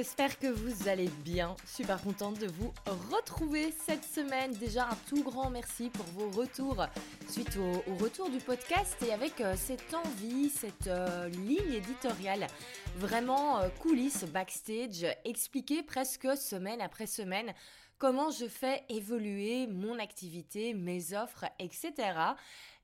j'espère que vous allez bien. Super contente de vous retrouver cette semaine. Déjà un tout grand merci pour vos retours suite au, retour du podcast et avec euh, cette envie, cette euh, ligne éditoriale vraiment euh, coulisses, backstage, expliquer presque semaine après semaine comment je fais évoluer mon activité, mes offres, etc.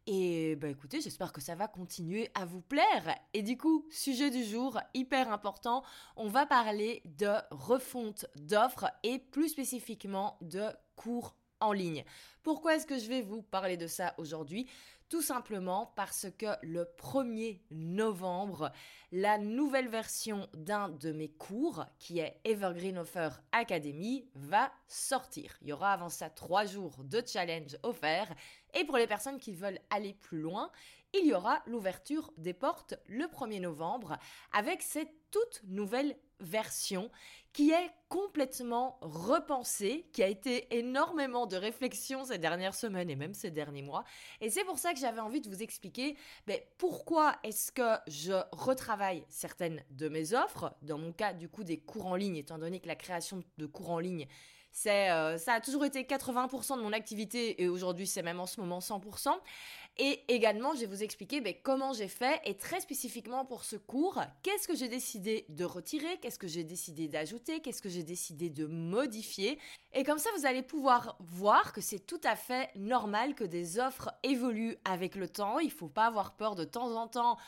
Et bah écoutez, j'espère que ça va continuer à vous plaire. Et du coup, sujet du jour, hyper important, on va parler de refonte d'offres et plus spécifiquement de cours en ligne. Pourquoi est-ce que je vais vous parler de ça aujourd'hui? Tout simplement parce que le 1er novembre, la nouvelle version d'un de mes cours, qui est Evergreen Offer Academy, va sortir. Il y aura avant ça trois jours de challenge offerts. Et pour les personnes qui veulent aller plus loin, il y aura l'ouverture des portes le 1er novembre avec cette toute nouvelle version qui est complètement repensée, qui a été énormément de réflexion ces dernières semaines et même ces derniers mois. Et c'est pour ça que j'avais envie de vous expliquer ben, pourquoi est-ce que je retravaille certaines de mes offres, dans mon cas du coup des cours en ligne, étant donné que la création de cours en ligne c'est, euh, ça a toujours été 80% de mon activité et aujourd'hui c'est même en ce moment 100%. Et également, je vais vous expliquer ben, comment j'ai fait et très spécifiquement pour ce cours, qu'est-ce que j'ai décidé de retirer, qu'est-ce que j'ai décidé d'ajouter, qu'est-ce que j'ai décidé de modifier. Et comme ça, vous allez pouvoir voir que c'est tout à fait normal que des offres évoluent avec le temps. Il ne faut pas avoir peur de temps en temps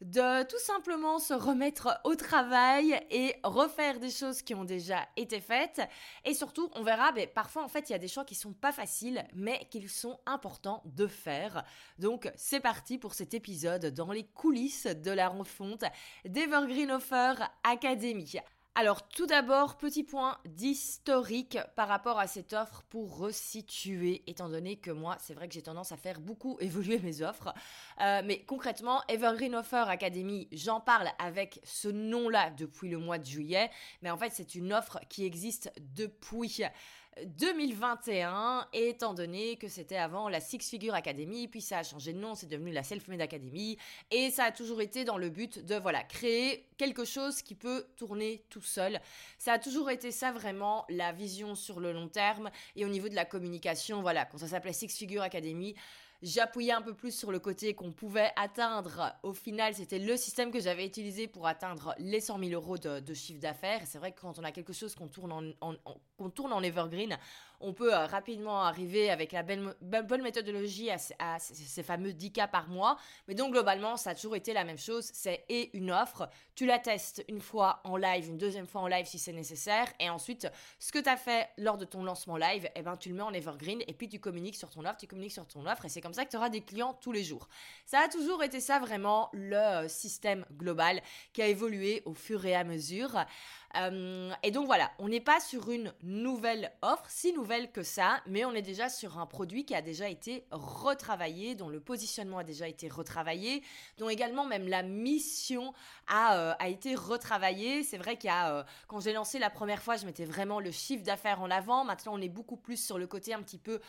de tout simplement se remettre au travail et refaire des choses qui ont déjà été faites. Et surtout, on verra, mais parfois en fait, il y a des choix qui sont pas faciles, mais qu'ils sont importants de faire. Donc, c'est parti pour cet épisode dans les coulisses de la refonte d'Evergreen Offer Academy. Alors tout d'abord, petit point d'historique par rapport à cette offre pour resituer, étant donné que moi, c'est vrai que j'ai tendance à faire beaucoup évoluer mes offres. Euh, mais concrètement, Evergreen Offer Academy, j'en parle avec ce nom-là depuis le mois de juillet. Mais en fait, c'est une offre qui existe depuis 2021, étant donné que c'était avant la Six Figure Academy, puis ça a changé de nom, c'est devenu la Self-Made Academy, et ça a toujours été dans le but de voilà créer quelque chose qui peut tourner tout seul. Ça a toujours été ça vraiment la vision sur le long terme, et au niveau de la communication, voilà, quand ça s'appelait Six Figure Academy, J'appuyais un peu plus sur le côté qu'on pouvait atteindre. Au final, c'était le système que j'avais utilisé pour atteindre les 100 000 euros de, chiffre d'affaires. C'est vrai que quand on a quelque chose qu'on tourne en, qu'on tourne en evergreen, on peut euh, rapidement arriver avec la belle, bonne méthodologie à, ces fameux 10 cas par mois. Mais donc, globalement, ça a toujours été la même chose. C'est une offre. Tu la testes une fois en live, une deuxième fois en live si c'est nécessaire. Et ensuite, ce que tu as fait lors de ton lancement live, eh ben, tu le mets en evergreen et puis tu communiques sur ton offre, tu communiques sur ton offre. Et c'est comme ça que tu auras des clients tous les jours. Ça a toujours été ça vraiment le euh, système global qui a évolué au fur et à mesure. Euh, et donc voilà, on n'est pas sur une nouvelle offre, si nouvelle que ça, mais on est déjà sur un produit qui a déjà été retravaillé, dont le positionnement a déjà été retravaillé, dont également même la mission a, euh, a été retravaillée. C'est vrai qu'il y a, euh, quand j'ai lancé la première fois, je mettais vraiment le chiffre d'affaires en avant. Maintenant, on est beaucoup plus sur le côté un petit peu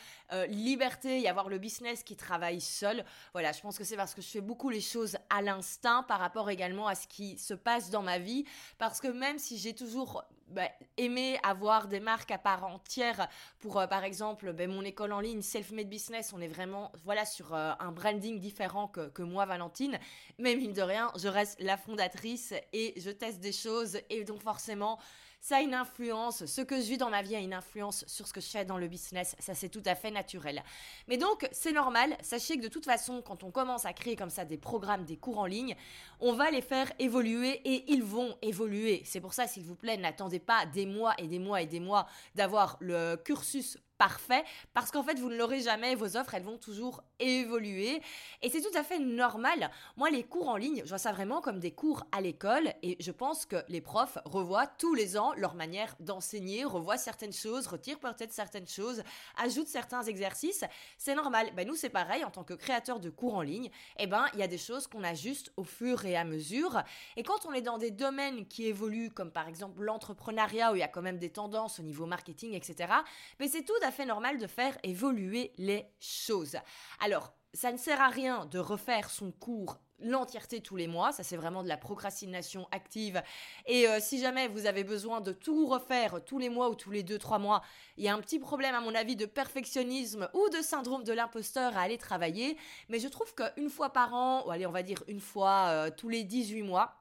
liberté y avoir le business qui travaille seul. Voilà, je pense que c'est parce que je fais beaucoup les choses à l'instinct par rapport également à ce qui se passe dans ma vie. Parce que même si j'ai toujours bah, aimé avoir des marques à part entière pour, euh, par exemple, bah, mon école en ligne, Self-Made Business. On est vraiment voilà, sur euh, un branding différent que, que, moi, Valentine. Mais mine de rien, je reste la fondatrice et je teste des choses. Et donc, forcément, ça a une influence, ce que je vis dans ma vie a une influence sur ce que je fais dans le business, ça c'est tout à fait naturel. Mais donc c'est normal, sachez que de toute façon quand on commence à créer comme ça des programmes, des cours en ligne, on va les faire évoluer et ils vont évoluer. C'est pour ça s'il vous plaît, n'attendez pas des mois et des mois et des mois d'avoir le cursus parfait parce qu'en fait vous ne l'aurez jamais, vos offres elles vont toujours évoluer et c'est tout à fait normal. Moi les cours en ligne, je vois ça vraiment comme des cours à l'école et je pense que les profs revoient tous les ans leur manière d'enseigner, revoient certaines choses, retirent peut-être certaines choses, ajoutent certains exercices. C'est normal. Ben nous c'est pareil en tant que créateur de cours en ligne, eh ben il y a des choses qu'on ajuste au fur et à mesure et quand on est dans des domaines qui évoluent comme par exemple l'entrepreneuriat où il y a quand même des tendances au niveau marketing etc. Mais ben, c'est tout à normal de faire évoluer les choses. Alors, ça ne sert à rien de refaire son cours l'entièreté tous les mois. Ça, c'est vraiment de la procrastination active. Et euh, si jamais vous avez besoin de tout refaire tous les mois ou tous les deux, trois mois, il y a un petit problème, à mon avis, de perfectionnisme ou de syndrome de l'imposteur à aller travailler. Mais je trouve qu'une fois par an, ou allez, on va dire une fois euh, tous les 18 mois,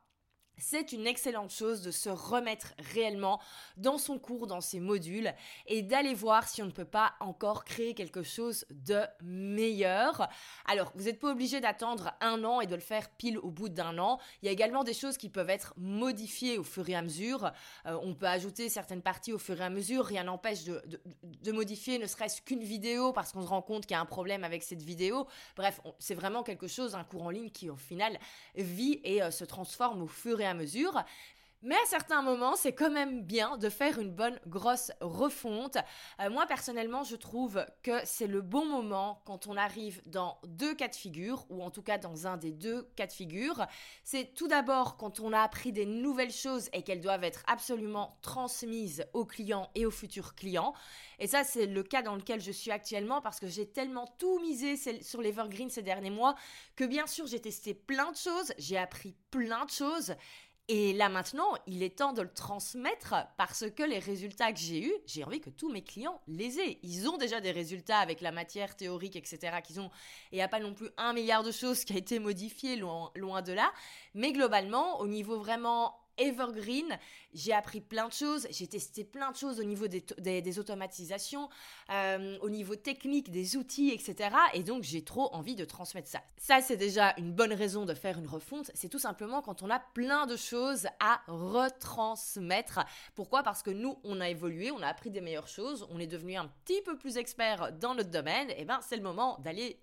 c'est une excellente chose de se remettre réellement dans son cours, dans ses modules et d'aller voir si on ne peut pas encore créer quelque chose de meilleur. Alors, vous n'êtes pas obligé d'attendre un an et de le faire pile au bout d'un an. Il y a également des choses qui peuvent être modifiées au fur et à mesure. Euh, on peut ajouter certaines parties au fur et à mesure. Rien n'empêche de, modifier ne serait-ce qu'une vidéo parce qu'on se rend compte qu'il y a un problème avec cette vidéo. Bref, c'est vraiment quelque chose, un cours en ligne qui au final vit et euh, se transforme au fur et à mesure. Mais à certains moments, c'est quand même bien de faire une bonne grosse refonte. Euh, moi, personnellement, je trouve que c'est le bon moment quand on arrive dans deux cas de figure, ou en tout cas dans un des deux cas de figure. C'est tout d'abord quand on a appris des nouvelles choses et qu'elles doivent être absolument transmises aux clients et aux futurs clients. Et ça, c'est le cas dans lequel je suis actuellement parce que j'ai tellement tout misé sur l'Evergreen ces derniers mois que bien sûr, j'ai testé plein de choses, j'ai appris plein de choses. Et là maintenant, il est temps de le transmettre parce que les résultats que j'ai eus, j'ai envie que tous mes clients les aient. Ils ont déjà des résultats avec la matière théorique, etc. qu'ils ont. Et il n'y a pas non plus un milliard de choses qui a été modifié, loin, loin de là. Mais globalement, au niveau vraiment Evergreen. J'ai appris plein de choses, j'ai testé plein de choses au niveau des, automatisations, euh, au niveau technique, des outils, etc. Et donc j'ai trop envie de transmettre ça. Ça, c'est déjà une bonne raison de faire une refonte. C'est tout simplement quand on a plein de choses à retransmettre. Pourquoi? Parce que nous, on a évolué, on a appris des meilleures choses, on est devenu un petit peu plus expert dans notre domaine. Et ben, c'est le moment d'aller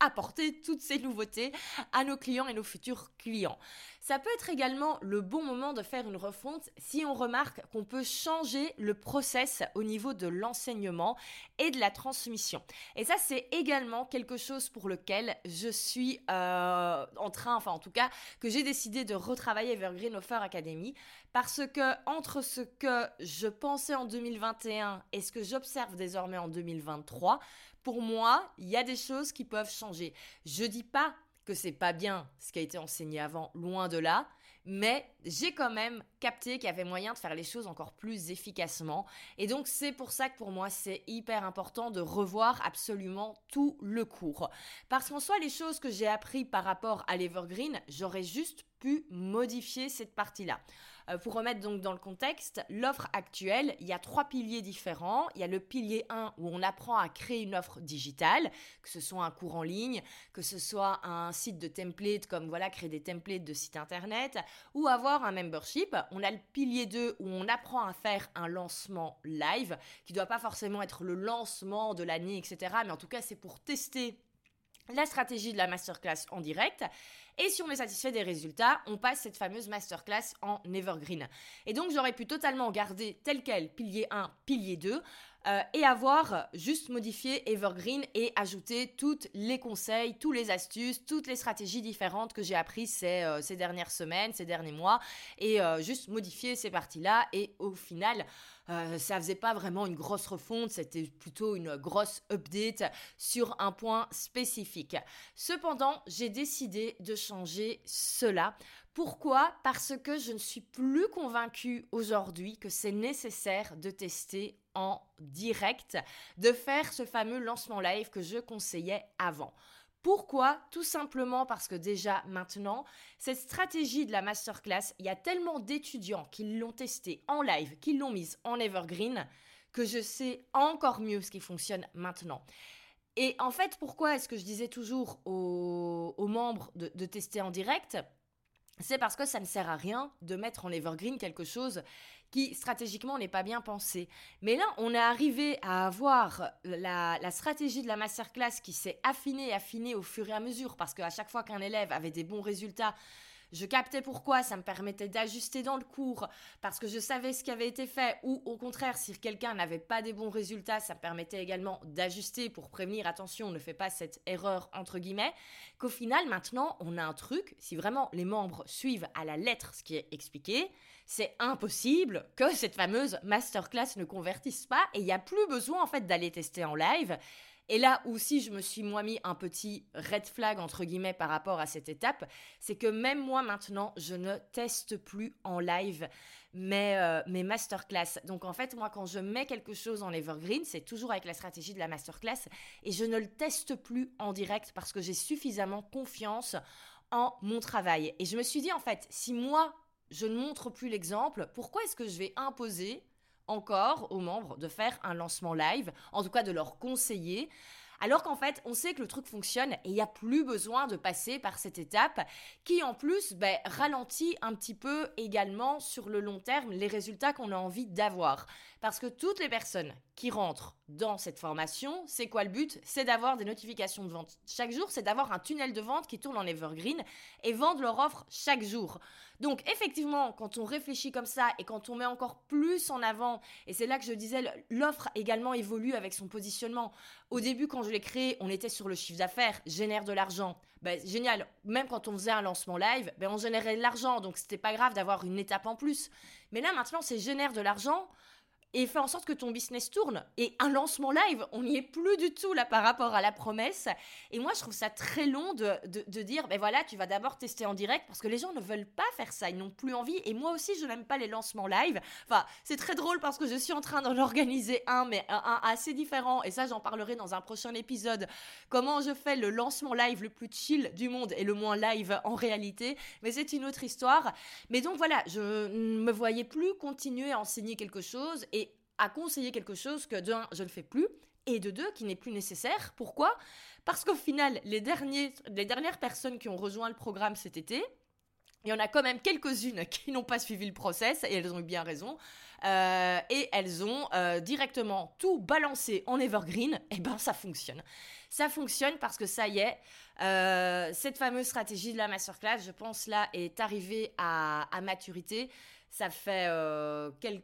apporter toutes ces nouveautés à nos clients et nos futurs clients. Ça peut être également le bon moment de faire une refonte si on remarque qu'on peut changer le process au niveau de l'enseignement et de la transmission. Et ça, c'est également quelque chose pour lequel je suis euh, en train, enfin en tout cas, que j'ai décidé de retravailler Evergreen Offer Academy parce que entre ce que je pensais en 2021 et ce que j'observe désormais en 2023, pour moi, il y a des choses qui peuvent changer. Je dis pas que c'est pas bien ce qui a été enseigné avant, loin de là, mais j'ai quand même capté qu'il y avait moyen de faire les choses encore plus efficacement. Et donc c'est pour ça que pour moi c'est hyper important de revoir absolument tout le cours. Parce qu'en soi les choses que j'ai appris par rapport à l'Evergreen, j'aurais juste pu modifier cette partie-là. Euh, pour remettre donc dans le contexte, l'offre actuelle, il y a trois piliers différents. Il y a le pilier 1 où on apprend à créer une offre digitale, que ce soit un cours en ligne, que ce soit un site de template comme voilà créer des templates de site internet ou avoir un membership. On a le pilier 2 où on apprend à faire un lancement live qui ne doit pas forcément être le lancement de l'année, etc. Mais en tout cas, c'est pour tester la stratégie de la masterclass en direct. Et si on est satisfait des résultats, on passe cette fameuse masterclass en evergreen. Et donc j'aurais pu totalement garder tel quel pilier 1, pilier 2, euh, et avoir juste modifié Evergreen et ajouter tous les conseils, tous les astuces, toutes les stratégies différentes que j'ai apprises ces, euh, dernières semaines, ces derniers mois, et euh, juste modifier ces parties-là. Et au final, ça faisait pas vraiment une grosse refonte, c'était plutôt une grosse update sur un point spécifique. Cependant, j'ai décidé de changer cela pourquoi? Parce que je ne suis plus convaincue aujourd'hui que c'est nécessaire de tester en direct, de faire ce fameux lancement live que je conseillais avant. Pourquoi? Tout simplement parce que déjà maintenant, cette stratégie de la masterclass, il y a tellement d'étudiants qui l'ont testée en live, qui l'ont mise en evergreen, que je sais encore mieux ce qui fonctionne maintenant. Et en fait, pourquoi est-ce que je disais toujours aux, membres de tester en direct? C'est parce que ça ne sert à rien de mettre en evergreen quelque chose qui stratégiquement n'est pas bien pensé. Mais là, on est arrivé à avoir la, stratégie de la masterclass qui s'est affinée affinée au fur et à mesure, parce qu'à chaque fois qu'un élève avait des bons résultats, je captais pourquoi, ça me permettait d'ajuster dans le cours parce que je savais ce qui avait été fait ou au contraire, si quelqu'un n'avait pas des bons résultats, ça me permettait également d'ajuster pour prévenir, attention, ne fais pas cette erreur entre guillemets, qu'au final, maintenant, on a un truc, si vraiment les membres suivent à la lettre ce qui est expliqué, c'est impossible que cette fameuse masterclass ne convertisse pas et il n'y a plus besoin en fait d'aller tester en live Et là aussi, je me suis moi mis un petit red flag entre guillemets par rapport à cette étape, c'est que même moi maintenant, je ne teste plus en live mes, euh, mes masterclass. Donc en fait, moi, quand je mets quelque chose en evergreen, c'est toujours avec la stratégie de la masterclass et je ne le teste plus en direct parce que j'ai suffisamment confiance en mon travail. Et je me suis dit, en fait, si moi, je ne montre plus l'exemple, pourquoi est-ce que je vais imposer encore aux membres de faire un lancement live, en tout cas de leur conseiller alors qu'en fait, on sait que le truc fonctionne et il n'y a plus besoin de passer par cette étape qui en plus ben, ralentit un petit peu également sur le long terme les résultats qu'on a envie d'avoir. Parce que toutes les personnes qui rentrent dans cette formation, c'est quoi le but? C'est d'avoir des notifications de vente chaque jour, c'est d'avoir un tunnel de vente qui tourne en evergreen et vendre leur offre chaque jour. Donc effectivement, quand on réfléchit comme ça et quand on met encore plus en avant, et c'est là que je disais, l'offre également évolue avec son positionnement. Au début, quand je l'ai créé, on était sur le chiffre d'affaires, génère de l'argent. Ben, génial, même quand on faisait un lancement live, ben, on générait de l'argent, donc c'était pas grave d'avoir une étape en plus. Mais là maintenant, c'est génère de l'argent et fais en sorte que ton business tourne. Et un lancement live, on n'y est plus du tout là par rapport à la promesse. Et moi, je trouve ça très long de, de, dire, ben voilà, tu vas d'abord tester en direct parce que les gens ne veulent pas faire ça, ils n'ont plus envie. Et moi aussi, je n'aime pas les lancements live. Enfin, c'est très drôle parce que je suis en train d'en organiser un, mais un, assez différent. Et ça, j'en parlerai dans un prochain épisode. Comment je fais le lancement live le plus chill du monde et le moins live en réalité. Mais c'est une autre histoire. Mais donc voilà, je ne me voyais plus continuer à enseigner quelque chose. Et à conseiller quelque chose que d'un, je ne fais plus, et de deux, qui n'est plus nécessaire. Pourquoi? Parce qu'au final, les, derniers, les dernières personnes qui ont rejoint le programme cet été, il y en a quand même quelques-unes qui n'ont pas suivi le process, et elles ont eu bien raison. Euh, et elles ont euh, directement tout balancé en evergreen, et ben ça fonctionne. Ça fonctionne parce que ça y est, euh, cette fameuse stratégie de la masterclass, je pense là, est arrivée à, à maturité. Ça fait quelques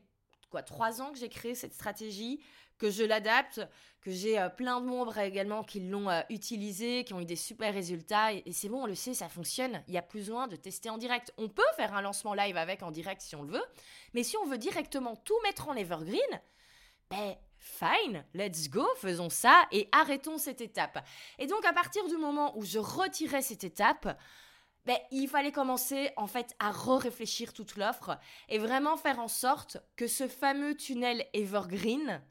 quoi, trois ans que j'ai créé cette stratégie, que je l'adapte, que j'ai euh, plein de membres également qui l'ont euh, utilisé, qui ont eu des super résultats. Et, c'est bon, on le sait, ça fonctionne. Il n'y a plus besoin de tester en direct. On peut faire un lancement live avec en direct si on le veut. Mais si on veut directement tout mettre en evergreen, ben fine, let's go, faisons ça et arrêtons cette étape. Et donc à partir du moment où je retirais cette étape, ben, il fallait commencer en fait à re-réfléchir toute l'offre et vraiment faire en sorte que ce fameux tunnel evergreen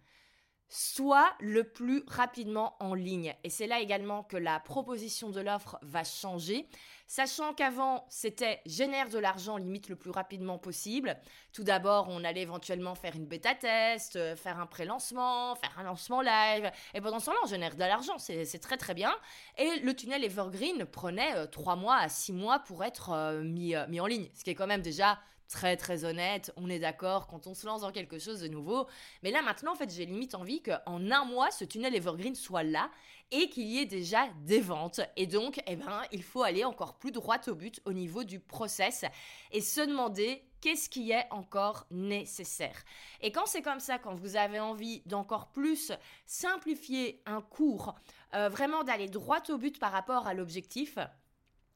soit le plus rapidement en ligne. Et c'est là également que la proposition de l'offre va changer. Sachant qu'avant, c'était génère de l'argent limite le plus rapidement possible. Tout d'abord, on allait éventuellement faire une bêta test, euh, faire un pré-lancement, faire un lancement live. Et pendant ce temps-là, on génère de l'argent. C'est très très bien. Et le tunnel Evergreen prenait 3 euh, mois à 6 mois pour être euh, mis, mis en ligne. Ce qui est quand même déjà très très honnête, on est d'accord quand on se lance dans quelque chose de nouveau. Mais là maintenant, en fait, j'ai limite envie qu'en un mois, ce tunnel Evergreen soit là et qu'il y ait déjà des ventes. Et donc, eh ben, il faut aller encore plus droit au but au niveau du process et se demander qu'est-ce qui est encore nécessaire. Et quand c'est comme ça, quand vous avez envie d'encore plus simplifier un cours, euh, vraiment d'aller droit au but par rapport à l'objectif,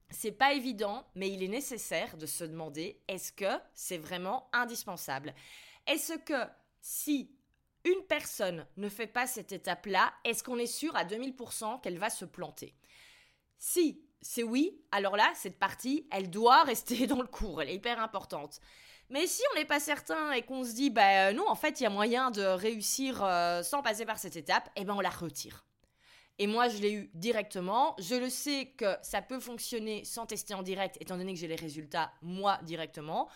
c'est pas évident, mais il est nécessaire de se demander est-ce que c'est vraiment indispensable? Est-ce que si une personne ne fait pas cette étape-là, est-ce qu'on est sûr à 2000% qu'elle va se planter? Si c'est oui, alors là, cette partie, elle doit rester dans le cours, elle est hyper importante. Mais si on n'est pas certain et qu'on se dit, bah non, en fait, il y a moyen de réussir euh, sans passer par cette étape, eh ben on la retire. Et moi, je l'ai eu directement. Je le sais que ça peut fonctionner sans tester en direct, étant donné que j'ai les résultats moi directement.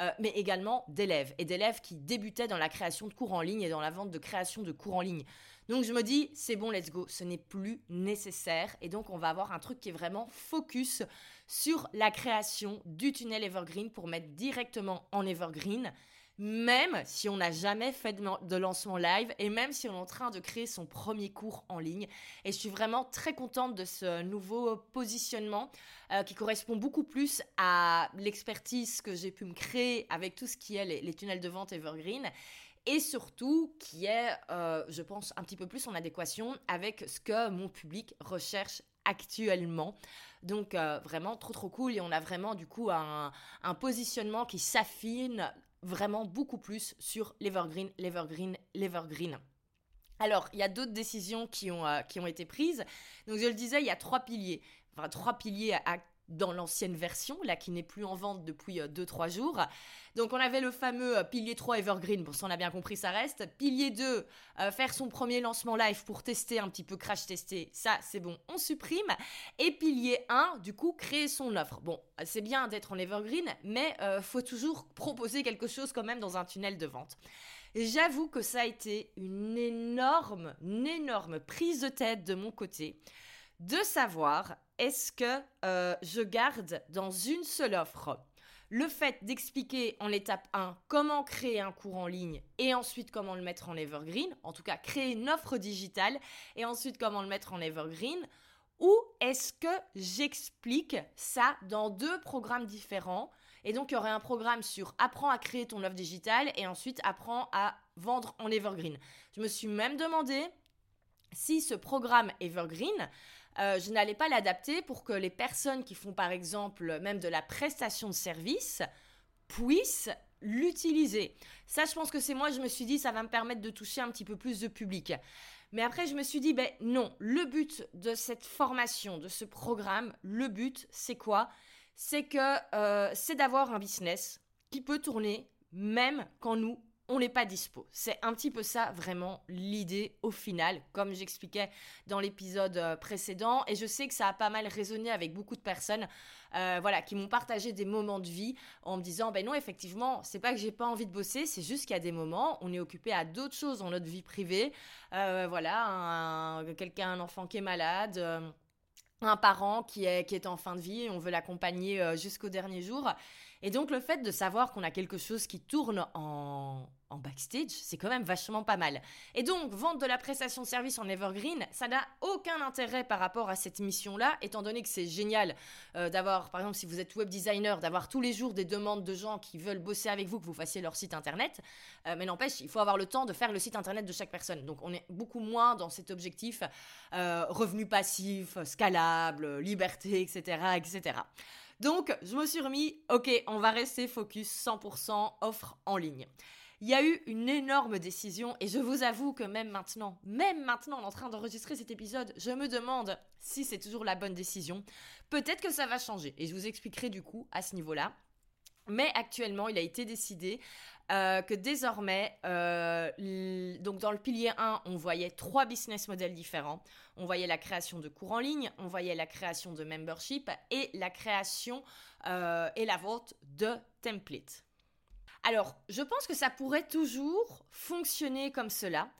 Euh, mais également d'élèves et d'élèves qui débutaient dans la création de cours en ligne et dans la vente de création de cours en ligne. Donc je me dis, c'est bon, let's go, ce n'est plus nécessaire. Et donc on va avoir un truc qui est vraiment focus sur la création du tunnel Evergreen pour mettre directement en Evergreen même si on n'a jamais fait de lancement live et même si on est en train de créer son premier cours en ligne. Et je suis vraiment très contente de ce nouveau positionnement euh, qui correspond beaucoup plus à l'expertise que j'ai pu me créer avec tout ce qui est les, tunnels de vente Evergreen et surtout qui est, euh, je pense, un petit peu plus en adéquation avec ce que mon public recherche actuellement. Donc euh, vraiment trop trop cool et on a vraiment du coup un positionnement qui s'affine vraiment beaucoup plus sur l'Evergreen, l'Evergreen, l'Evergreen. Alors, il y a d'autres décisions qui ont, euh, qui ont été prises. Donc, je le disais, il y a trois piliers. Enfin, trois piliers à, dans l'ancienne version, là qui n'est plus en vente depuis 2-3 euh, jours. Donc on avait le fameux euh, pilier 3 Evergreen, bon ça on a bien compris ça reste. Pilier 2, euh, faire son premier lancement live pour tester un petit peu, crash tester, ça c'est bon, on supprime. Et pilier 1, du coup créer son offre. Bon, c'est bien d'être en Evergreen, mais faut toujours proposer quelque chose quand même dans un tunnel de vente. J'avoue que ça a été une énorme, une énorme prise de tête de mon côté de savoir est-ce que euh, je garde dans une seule offre? Le fait d'expliquer en étape 1 comment créer un cours en ligne et ensuite comment le mettre en evergreen, en tout cas créer une offre digitale et ensuite comment le mettre en evergreen, ou est-ce que j'explique ça dans deux programmes différents? Et donc il y aurait un programme sur apprends à créer ton offre digitale et ensuite apprends à vendre en evergreen. Je me suis même demandé si ce programme evergreen euh, je n'allais pas l'adapter pour que les personnes qui font par exemple même de la prestation de service puissent l'utiliser. Ça, je pense que c'est moi, je me suis dit, ça va me permettre de toucher un petit peu plus de public. Mais après, je me suis dit, ben non, le but de cette formation, de ce programme, le but, c'est quoi? C'est que euh, c'est d'avoir un business qui peut tourner même quand nous, on n'est pas dispo. C'est un petit peu ça vraiment l'idée au final, comme j'expliquais dans l'épisode euh, précédent. Et je sais que ça a pas mal résonné avec beaucoup de personnes, euh, voilà, qui m'ont partagé des moments de vie en me disant, ben non, effectivement, c'est pas que j'ai pas envie de bosser, c'est juste qu'il y a des moments, on est occupé à d'autres choses dans notre vie privée. Euh, voilà, quelqu'un, un enfant qui est malade un parent qui est, qui est en fin de vie on veut l'accompagner jusqu'au dernier jour. Et donc le fait de savoir qu'on a quelque chose qui tourne en, backstage, c'est quand même vachement pas mal. Et donc, vendre de la prestation de service en evergreen, ça n'a aucun intérêt par rapport à cette mission-là, étant donné que c'est génial euh, d'avoir, par exemple, si vous êtes web designer, d'avoir tous les jours des demandes de gens qui veulent bosser avec vous, que vous fassiez leur site internet. Euh, mais n'empêche, il faut avoir le temps de faire le site internet de chaque personne. Donc, on est beaucoup moins dans cet objectif euh, revenu passif, scalable, liberté, etc., etc. Donc, je me suis remis, ok, on va rester focus 100% offre en ligne. Il y a eu une énorme décision et je vous avoue que même maintenant, même maintenant en train d'enregistrer cet épisode, je me demande si c'est toujours la bonne décision. Peut-être que ça va changer et je vous expliquerai du coup à ce niveau-là. Mais actuellement, il a été décidé euh, que désormais, euh, donc dans le pilier 1, on voyait trois business models différents. On voyait la création de cours en ligne, on voyait la création de membership et la création euh, et la vente de templates. Alors, je pense que ça pourrait toujours fonctionner comme cela.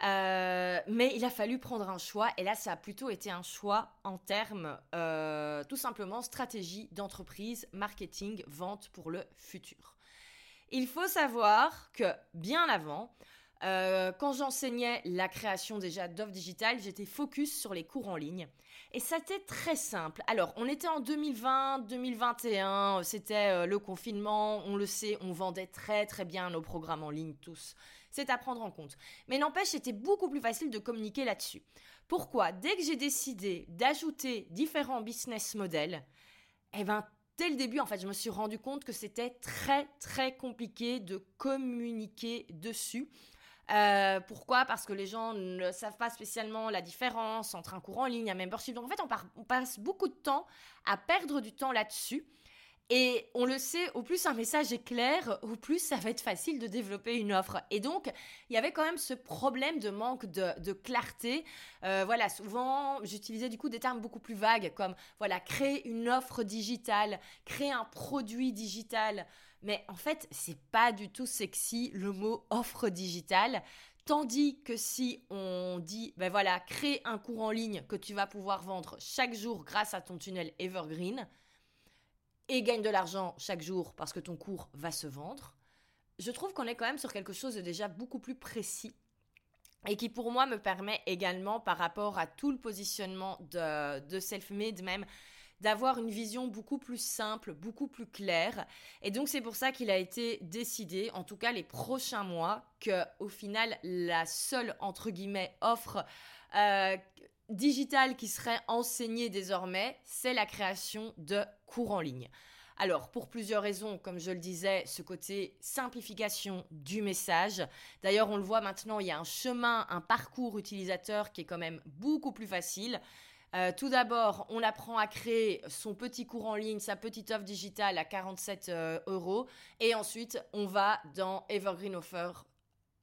mais il a fallu prendre un choix, et là, ça a plutôt été un choix en termes tout simplement stratégie d'entreprise, marketing, vente pour le futur. Il faut savoir que bien avant, euh, quand j'enseignais la création déjà d'offres digitales, j'étais focus sur les cours en ligne. Et c'était très simple. Alors, on était en 2020, 2021, c'était euh, le confinement, on le sait, on vendait très très bien nos programmes en ligne tous. C'est à prendre en compte. Mais n'empêche, c'était beaucoup plus facile de communiquer là-dessus. Pourquoi? Dès que j'ai décidé d'ajouter différents business models, eh ben dès le début, en fait, je me suis rendu compte que c'était très, très compliqué de communiquer dessus. Euh, pourquoi? Parce que les gens ne savent pas spécialement la différence entre un cours en ligne un membership. Donc en fait, on passe beaucoup de temps à perdre du temps là-dessus. Et on le sait, au plus un message est clair, au plus ça va être facile de développer une offre. Et donc, il y avait quand même ce problème de manque de, clarté. Euh, voilà, souvent, j'utilisais du coup des termes beaucoup plus vagues, comme voilà, créer une offre digitale, créer un produit digital. Mais en fait, c'est pas du tout sexy le mot offre digitale. Tandis que si on dit, ben voilà, crée un cours en ligne que tu vas pouvoir vendre chaque jour grâce à ton tunnel Evergreen, et gagne de l'argent chaque jour parce que ton cours va se vendre, je trouve qu'on est quand même sur quelque chose de déjà beaucoup plus précis et qui pour moi me permet également par rapport à tout le positionnement de, de self-made même d'avoir une vision beaucoup plus simple, beaucoup plus claire. Et donc c'est pour ça qu'il a été décidé, en tout cas les prochains mois, que au final la seule entre guillemets offre euh, digital qui serait enseigné désormais, c'est la création de cours en ligne. Alors, pour plusieurs raisons, comme je le disais, ce côté simplification du message. D'ailleurs, on le voit maintenant, il y a un chemin, un parcours utilisateur qui est quand même beaucoup plus facile. Euh, tout d'abord, on apprend à créer son petit cours en ligne, sa petite offre digitale à 47 euh, euros. Et ensuite, on va dans Evergreen Offer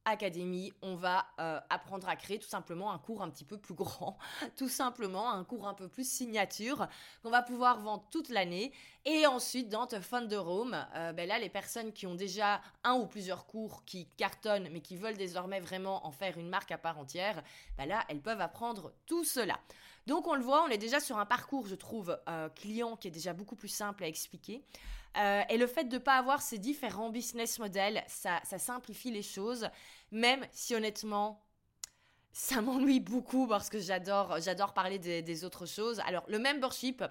Academy, on va euh, apprendre à créer tout simplement un cours un petit peu plus grand, tout simplement un cours un peu plus signature qu'on va pouvoir vendre toute l'année. Et ensuite, dans The Thunder Room, euh, ben là, les personnes qui ont déjà un ou plusieurs cours qui cartonnent, mais qui veulent désormais vraiment en faire une marque à part entière, ben là, elles peuvent apprendre tout cela. Donc on le voit, on est déjà sur un parcours, je trouve, euh, client qui est déjà beaucoup plus simple à expliquer. Euh, et le fait de ne pas avoir ces différents business models, ça, simplifie les choses, même si honnêtement, ça m'ennuie beaucoup parce que j'adore, j'adore parler des, autres choses. Alors, le membership,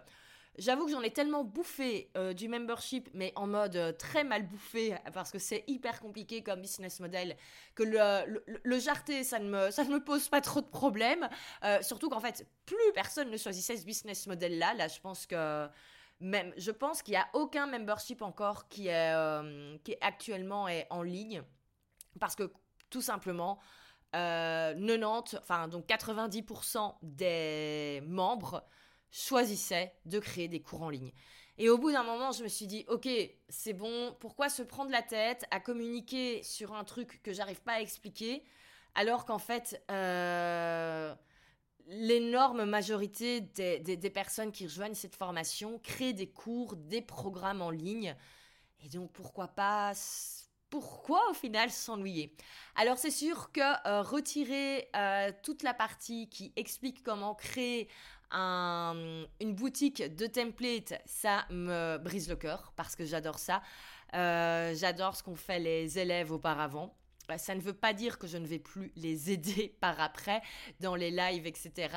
j'avoue que j'en ai tellement bouffé euh, du membership, mais en mode euh, très mal bouffé, parce que c'est hyper compliqué comme business model, que le, le, jarté, ça ne, me, ça ne me pose pas trop de problèmes. surtout qu'en fait, plus personne ne choisissait ce business model-là. Là, je pense que même, je pense qu'il n'y a aucun membership encore qui est, euh, qui actuellement est en ligne parce que tout simplement, 90, euh, enfin donc 90% des membres choisissaient de créer des cours en ligne. Et au bout d'un moment, je me suis dit, ok, c'est bon, pourquoi se prendre la tête à communiquer sur un truc que j'arrive pas à expliquer, alors qu'en fait, euh, l'énorme majorité des, personnes qui rejoignent cette formation créent des cours, des programmes en ligne. Et donc, pourquoi pas pourquoi au final s'ennuyer Alors c'est sûr que euh, retirer euh, toute la partie qui explique comment créer une boutique de templates, ça me brise le cœur parce que j'adore ça. Euh, j'adore ce qu'ont fait les élèves auparavant. Bah, ça ne veut pas dire que je ne vais plus les aider par après dans les lives, etc.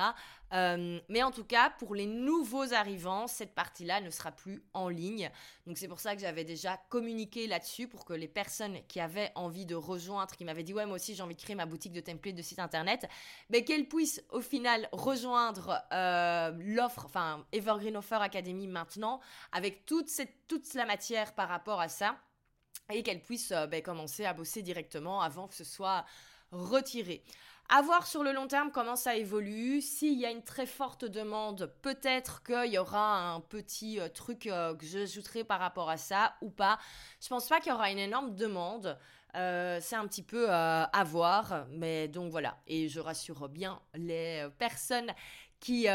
Euh, mais en tout cas, pour les nouveaux arrivants, cette partie-là ne sera plus en ligne. Donc c'est pour ça que j'avais déjà communiqué là-dessus pour que les personnes qui avaient envie de rejoindre, qui m'avaient dit ouais moi aussi j'ai envie de créer ma boutique de templates de site internet, mais qu'elles puissent au final rejoindre euh, l'offre, enfin Evergreen Offer Academy maintenant, avec toute cette toute la matière par rapport à ça et qu'elle puisse euh, ben, commencer à bosser directement avant que ce soit retiré. À voir sur le long terme comment ça évolue. S'il y a une très forte demande, peut-être qu'il y aura un petit euh, truc euh, que j'ajouterai par rapport à ça ou pas. Je pense pas qu'il y aura une énorme demande. c'est un petit peu à voir, mais donc voilà. Et je rassure bien les personnes qui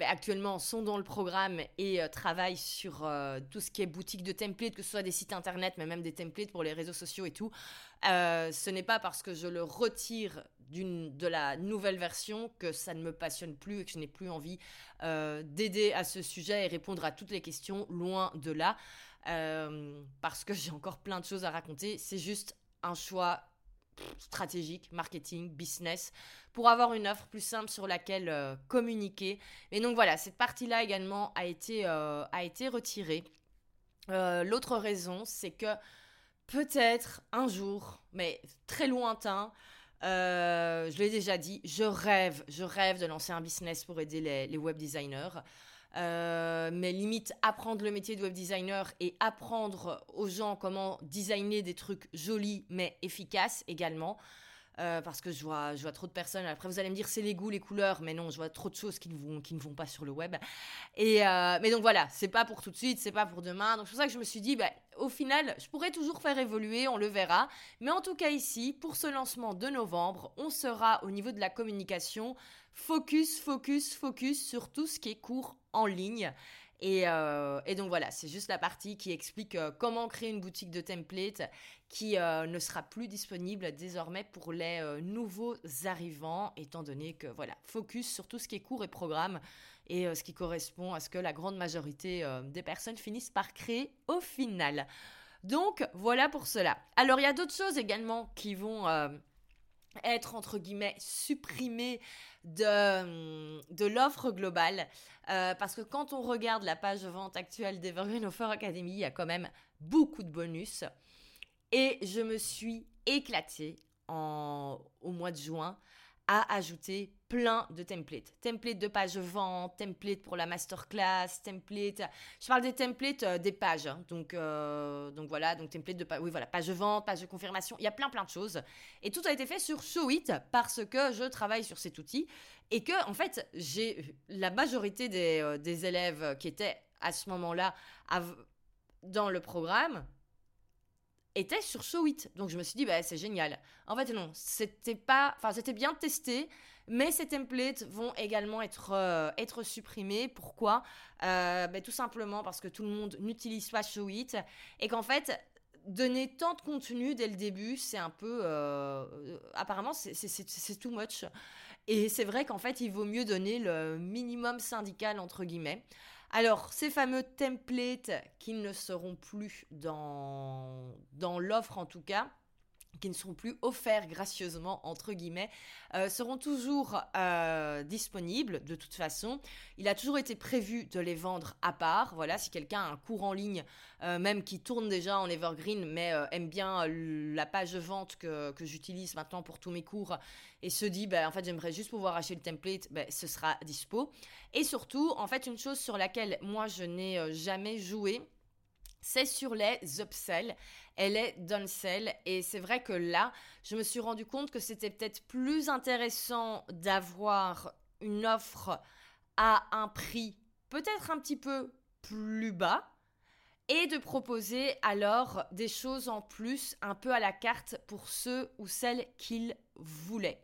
euh, ben, actuellement sont dans le programme et euh, travaillent sur euh, tout ce qui est boutique de templates, que ce soit des sites internet, mais même des templates pour les réseaux sociaux et tout. ce n'est pas parce que je le retire de la nouvelle version que ça ne me passionne plus et que je n'ai plus envie d'aider à ce sujet et répondre à toutes les questions, loin de là. parce que j'ai encore plein de choses à raconter. C'est juste un choix stratégique, marketing, business, pour avoir une offre plus simple sur laquelle euh, communiquer. Et donc voilà, cette partie-là également a été, euh, a été retirée. Euh, l'autre raison, c'est que peut-être un jour, mais très lointain, je l'ai déjà dit, je rêve, je rêve de lancer un business pour aider les, les web designers. Euh, mais limite apprendre le métier de web designer et apprendre aux gens comment designer des trucs jolis mais efficaces également. Euh, parce que je vois, je vois trop de personnes. Après, vous allez me dire c'est les goûts, les couleurs, mais non, je vois trop de choses qui ne vont, qui ne vont pas sur le web. Et euh, mais donc voilà, c'est pas pour tout de suite, c'est pas pour demain. Donc c'est pour ça que je me suis dit, bah, au final, je pourrais toujours faire évoluer, on le verra. Mais en tout cas ici, pour ce lancement de novembre, on sera au niveau de la communication focus, focus, focus sur tout ce qui est court en ligne. Euh, et, donc voilà, c'est juste la partie qui explique euh, comment créer une boutique de templates qui euh, ne sera plus disponible désormais pour les nouveaux arrivants, étant donné que voilà, focus sur tout ce qui est cours et programme et ce qui correspond à ce que la grande majorité des personnes finissent par créer au final. Donc voilà pour cela. Alors il y a d'autres choses également qui vont être entre guillemets supprimé de, de l'offre globale. Euh, parce que quand on regarde la page vente actuelle d'Evergreen Offer Academy il y a quand même beaucoup de bonus. Et je me suis éclatée en, au mois de juin à ajouter plein de templates. Templates de page vente, templates pour la masterclass, templates. Je parle des templates euh, des pages. Hein. donc, euh, donc voilà, donc template de oui, voilà, page vente, page de confirmation. Il y a plein plein de choses. Et tout a été fait sur Showit parce que je travaille sur cet outil et que en fait j'ai la majorité euh, des élèves qui étaient à ce moment-là dans le programme était sur Showit. Donc je me suis dit, bah, c'est génial. En fait, non, c'était pas. Enfin, c'était bien testé, mais ces templates vont également être, euh, être supprimés. Pourquoi? Euh, bah, Tout simplement parce que tout le monde n'utilise pas Showit et qu'en fait, donner tant de contenu dès le début, c'est un peu. Euh, apparemment, c'est too much. Et c'est vrai qu'en fait, il vaut mieux donner le minimum syndical, entre guillemets. Alors, ces fameux templates qui ne seront plus dans, l'offre en tout cas, qui ne seront plus offerts gracieusement, entre guillemets, euh, seront toujours euh, disponibles de toute façon. Il a toujours été prévu de les vendre à part. Voilà, si quelqu'un a un cours en ligne, euh, même qui tourne déjà en evergreen, mais aime bien la page vente que, j'utilise maintenant pour tous mes cours et se dit, ben, en fait, j'aimerais juste pouvoir acheter le template, ben, ce sera dispo. Et surtout, en fait, une chose sur laquelle moi je n'ai jamais joué, c'est sur les upsells. Elle est downsell. Et c'est vrai que là, je me suis rendu compte que c'était peut-être plus intéressant d'avoir une offre à un prix peut-être un petit peu plus bas et de proposer alors des choses en plus un peu à la carte pour ceux ou celles qu'ils voulaient.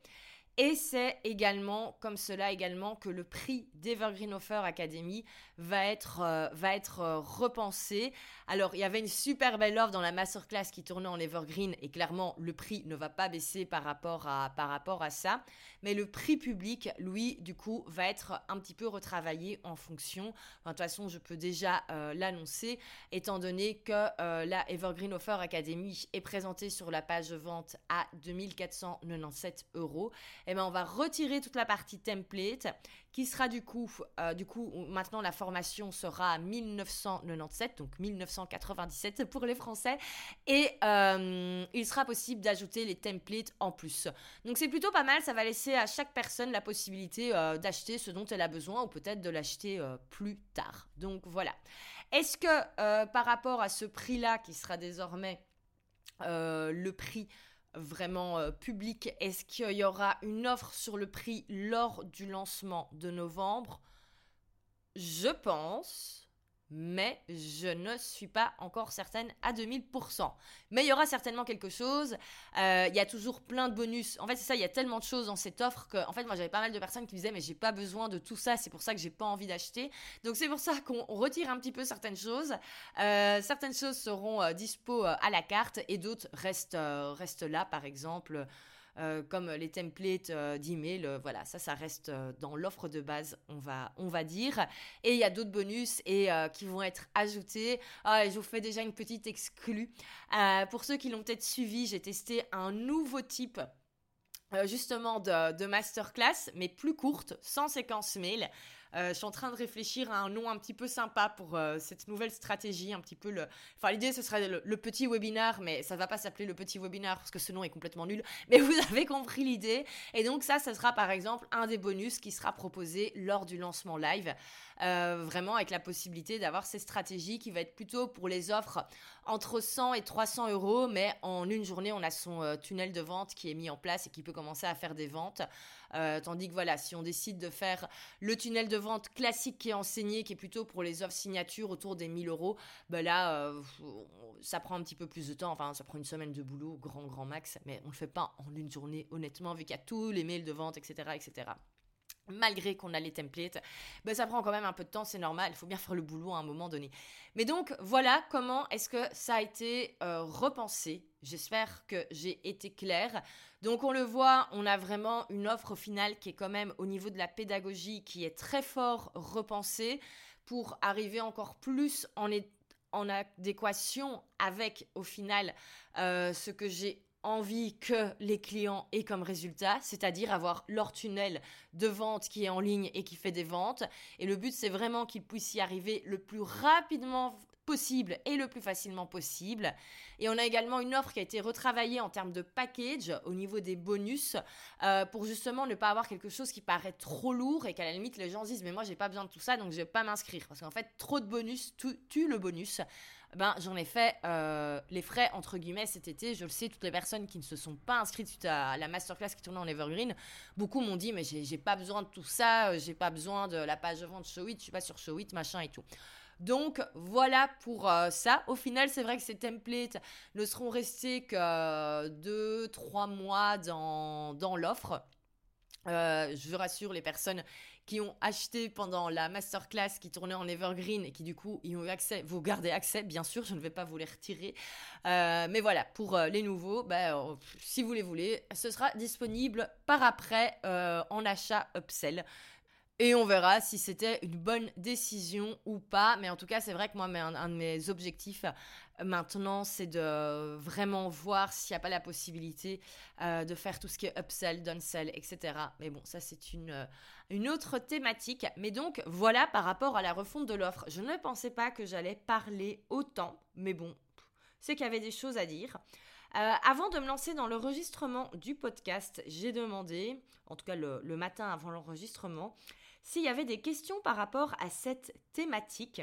Et c'est également comme cela également que le prix d'Evergreen Offer Academy va être, euh, va être euh, repensé. Alors, il y avait une super belle offre dans la masterclass qui tournait en Evergreen et clairement, le prix ne va pas baisser par rapport à, par rapport à ça. Mais le prix public, lui, du coup, va être un petit peu retravaillé en fonction. de toute façon, je peux déjà euh, l'annoncer, étant donné que la Evergreen Offer Academy est présentée sur la page vente à 2497 euros eh ben, on va retirer toute la partie template qui sera du coup, euh, du coup, maintenant la formation sera à 1997, donc 1997 pour les Français, et euh, il sera possible d'ajouter les templates en plus. Donc c'est plutôt pas mal, ça va laisser à chaque personne la possibilité euh, d'acheter ce dont elle a besoin ou peut-être de l'acheter plus tard. Donc voilà. Est-ce que par rapport à ce prix-là qui sera désormais le prix vraiment euh, public. Est-ce qu'il y aura une offre sur le prix lors du lancement de novembre? Je pense mais je ne suis pas encore certaine à 2000%. Mais il y aura certainement quelque chose. Euh, il y a toujours plein de bonus. En fait, c'est ça, il y a tellement de choses dans cette offre que, en fait, moi, j'avais pas mal de personnes qui me disaient, mais j'ai pas besoin de tout ça, c'est pour ça que j'ai pas envie d'acheter. Donc, c'est pour ça qu'on retire un petit peu certaines choses. Euh, certaines choses seront euh, dispo à la carte et d'autres restent, restent là, par exemple. Euh, comme les templates euh, d'email. Euh, voilà, ça, ça reste dans l'offre de base, on va, on va dire. Et il y a d'autres bonus et qui vont être ajoutés. Ah, je vous fais déjà une petite exclue. pour ceux qui l'ont peut-être suivi, j'ai testé un nouveau type justement de, masterclass, mais plus courte, sans séquence mail. Euh, je suis en train de réfléchir à un nom un petit peu sympa pour euh, cette nouvelle stratégie, un petit peu le. Enfin, l'idée ce serait le, petit webinaire, mais ça va pas s'appeler le petit webinaire parce que ce nom est complètement nul. Mais vous avez compris l'idée. Et donc ça, ça sera par exemple un des bonus qui sera proposé lors du lancement live. Euh, vraiment avec la possibilité d'avoir ces stratégies qui va être plutôt pour les offres entre 100 et 300 euros, mais en une journée, on a son tunnel de vente qui est mis en place et qui peut commencer à faire des ventes. Euh, tandis que voilà, si on décide de faire le tunnel de vente classique qui est enseigné, qui est plutôt pour les offres signatures autour des 1000 euros, ben là, euh, ça prend un petit peu plus de temps. Enfin, ça prend une semaine de boulot, grand, grand max. Mais on le fait pas en une journée, honnêtement, vu qu'il y a tous les mails de vente, etc., etc malgré qu'on a les templates, ben ça prend quand même un peu de temps, c'est normal, il faut bien faire le boulot à un moment donné. Mais donc voilà comment est-ce que ça a été euh, repensé. J'espère que j'ai été claire. Donc on le voit, on a vraiment une offre finale qui est quand même au niveau de la pédagogie qui est très fort repensée pour arriver encore plus en, adéquation avec au final euh, ce que j'ai envie que les clients aient comme résultat, c'est-à-dire avoir leur tunnel de vente qui est en ligne et qui fait des ventes. Et le but, c'est vraiment qu'ils puissent y arriver le plus rapidement possible et le plus facilement possible. Et on a également une offre qui a été retravaillée en termes de package au niveau des bonus euh, pour justement ne pas avoir quelque chose qui paraît trop lourd et qu'à la limite les gens disent mais moi j'ai pas besoin de tout ça donc je vais pas m'inscrire parce qu'en fait trop de bonus tue le bonus. Ben, j'en ai fait euh, les frais entre guillemets cet été. Je le sais, toutes les personnes qui ne se sont pas inscrites suite à la masterclass qui tournait en Evergreen, beaucoup m'ont dit mais j'ai pas besoin de tout ça, euh, j'ai pas besoin de la page de vente Showit, je suis pas sur Showit, machin et tout. Donc voilà pour euh, ça. Au final, c'est vrai que ces templates ne seront restés que 2-3 mois dans, dans l'offre. Euh, je rassure les personnes qui ont acheté pendant la masterclass qui tournait en Evergreen et qui du coup y ont eu accès, vous gardez accès, bien sûr, je ne vais pas vous les retirer. Euh, mais voilà, pour les nouveaux, bah, si vous les voulez, ce sera disponible par après en achat upsell. Et on verra si c'était une bonne décision ou pas. Mais en tout cas, c'est vrai que moi, un, de mes objectifs euh, maintenant, c'est de vraiment voir s'il n'y a pas la possibilité euh, de faire tout ce qui est upsell, downsell, etc. Mais bon, ça, c'est une, euh, une autre thématique. Mais donc, voilà par rapport à la refonte de l'offre. Je ne pensais pas que j'allais parler autant. Mais bon, c'est qu'il y avait des choses à dire. avant de me lancer dans l'enregistrement du podcast, j'ai demandé, en tout cas le matin avant l'enregistrement, s'il y avait des questions par rapport à cette thématique.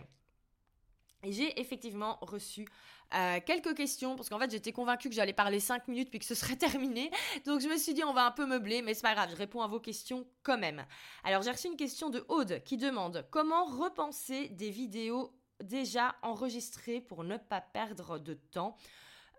Et j'ai effectivement reçu euh, quelques questions parce qu'en fait j'étais convaincue que j'allais parler 5 minutes puis que ce serait terminé. Donc je me suis dit on va un peu meubler mais c'est pas grave, je réponds à vos questions quand même. Alors j'ai reçu une question de Aude qui demande comment repenser des vidéos déjà enregistrées pour ne pas perdre de temps?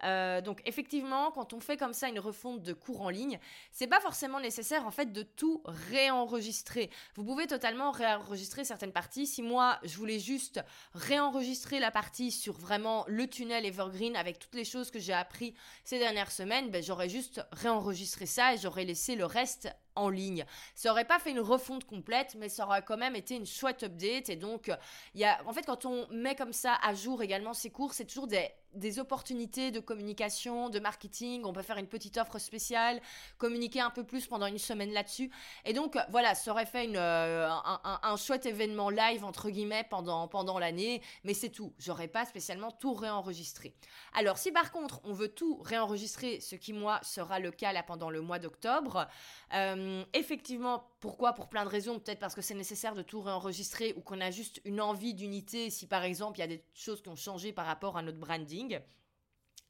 Euh, donc effectivement, quand on fait comme ça une refonte de cours en ligne, c'est pas forcément nécessaire en fait de tout réenregistrer. Vous pouvez totalement réenregistrer certaines parties. Si moi je voulais juste réenregistrer la partie sur vraiment le tunnel Evergreen avec toutes les choses que j'ai appris ces dernières semaines, ben, j'aurais juste réenregistré ça et j'aurais laissé le reste en ligne. Ça aurait pas fait une refonte complète, mais ça aurait quand même été une chouette update. Et donc, il y a, en fait, quand on met comme ça à jour également ces cours, c'est toujours des, des opportunités de communication, de marketing. On peut faire une petite offre spéciale, communiquer un peu plus pendant une semaine là-dessus. Et donc, voilà, ça aurait fait une, euh, un, un, chouette événement live, entre guillemets, pendant, pendant l'année. Mais c'est tout. J'aurais pas spécialement tout réenregistré. Alors, si par contre, on veut tout réenregistrer, ce qui, moi, sera le cas là pendant le mois d'octobre, euh, euh, effectivement, pourquoi? Pour plein de raisons. Peut-être parce que c'est nécessaire de tout réenregistrer ou qu'on a juste une envie d'unité si par exemple il y a des choses qui ont changé par rapport à notre branding.